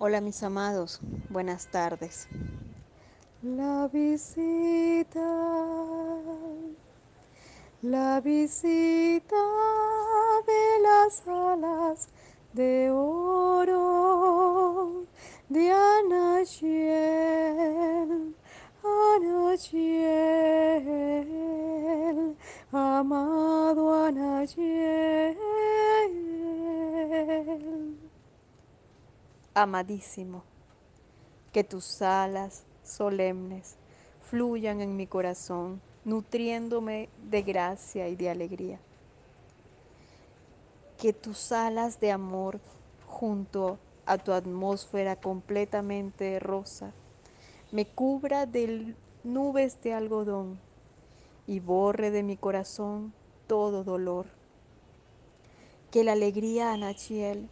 Hola mis amados, buenas tardes. La visita, la visita de las alas de oro Amadísimo, que tus alas solemnes fluyan en mi corazón, nutriéndome de gracia y de alegría. Que tus alas de amor junto a tu atmósfera completamente rosa me cubra de nubes de algodón y borre de mi corazón todo dolor. Que la alegría, Anachiel,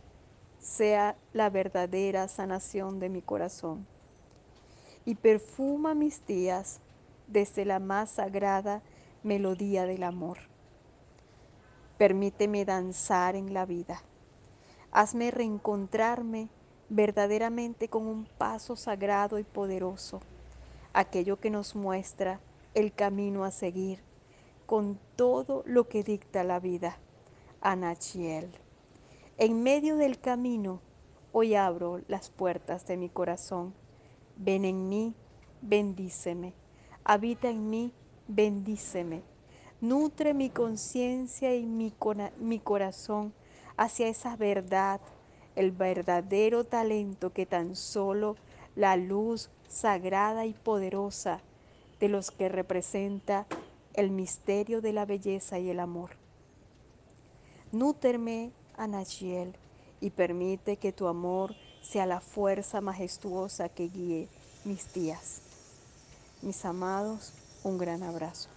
sea la verdadera sanación de mi corazón. Y perfuma mis días desde la más sagrada melodía del amor. Permíteme danzar en la vida. Hazme reencontrarme verdaderamente con un paso sagrado y poderoso, aquello que nos muestra el camino a seguir con todo lo que dicta la vida. Anachiel. En medio del camino, hoy abro las puertas de mi corazón. Ven en mí, bendíceme. Habita en mí, bendíceme. Nutre mi conciencia y mi, mi corazón hacia esa verdad, el verdadero talento que tan solo la luz sagrada y poderosa de los que representa el misterio de la belleza y el amor. Núterme Anachiel, y permite que tu amor sea la fuerza majestuosa que guíe mis días. Mis amados, un gran abrazo.